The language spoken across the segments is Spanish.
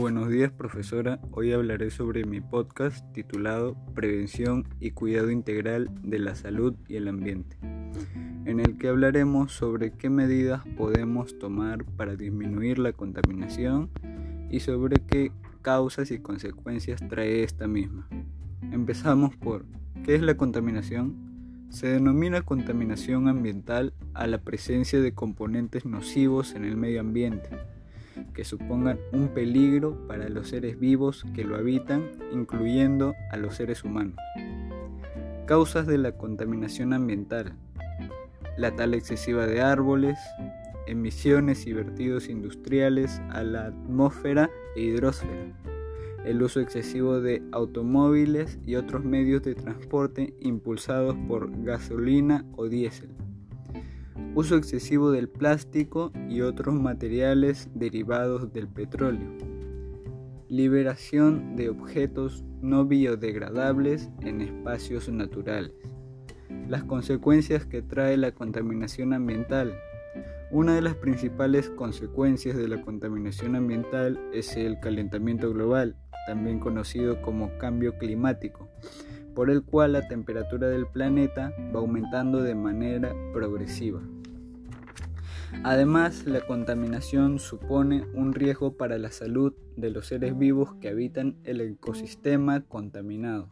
Buenos días profesora, hoy hablaré sobre mi podcast titulado Prevención y Cuidado Integral de la Salud y el Ambiente, en el que hablaremos sobre qué medidas podemos tomar para disminuir la contaminación y sobre qué causas y consecuencias trae esta misma. Empezamos por, ¿qué es la contaminación? Se denomina contaminación ambiental a la presencia de componentes nocivos en el medio ambiente que supongan un peligro para los seres vivos que lo habitan, incluyendo a los seres humanos. Causas de la contaminación ambiental. La tala excesiva de árboles, emisiones y vertidos industriales a la atmósfera e hidrosfera, el uso excesivo de automóviles y otros medios de transporte impulsados por gasolina o diésel uso excesivo del plástico y otros materiales derivados del petróleo, liberación de objetos no biodegradables en espacios naturales, las consecuencias que trae la contaminación ambiental. Una de las principales consecuencias de la contaminación ambiental es el calentamiento global, también conocido como cambio climático, por el cual la temperatura del planeta va aumentando de manera progresiva. Además, la contaminación supone un riesgo para la salud de los seres vivos que habitan el ecosistema contaminado.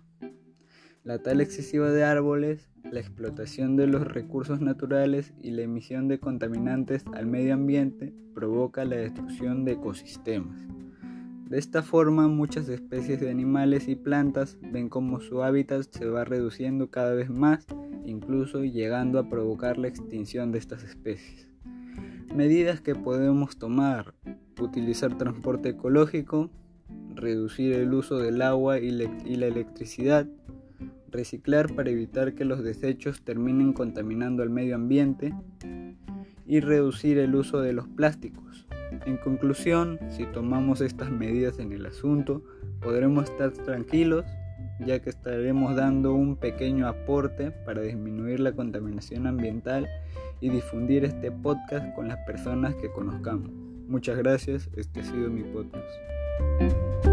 La tala excesiva de árboles, la explotación de los recursos naturales y la emisión de contaminantes al medio ambiente provoca la destrucción de ecosistemas. De esta forma, muchas especies de animales y plantas ven como su hábitat se va reduciendo cada vez más, incluso llegando a provocar la extinción de estas especies. Medidas que podemos tomar. Utilizar transporte ecológico, reducir el uso del agua y, la electricidad, reciclar para evitar que los desechos terminen contaminando al medio ambiente y reducir el uso de los plásticos. En conclusión, si tomamos estas medidas en el asunto, podremos estar tranquilos ya que estaremos dando un pequeño aporte para disminuir la contaminación ambiental y difundir este podcast con las personas que conozcamos. Muchas gracias, este ha sido mi podcast.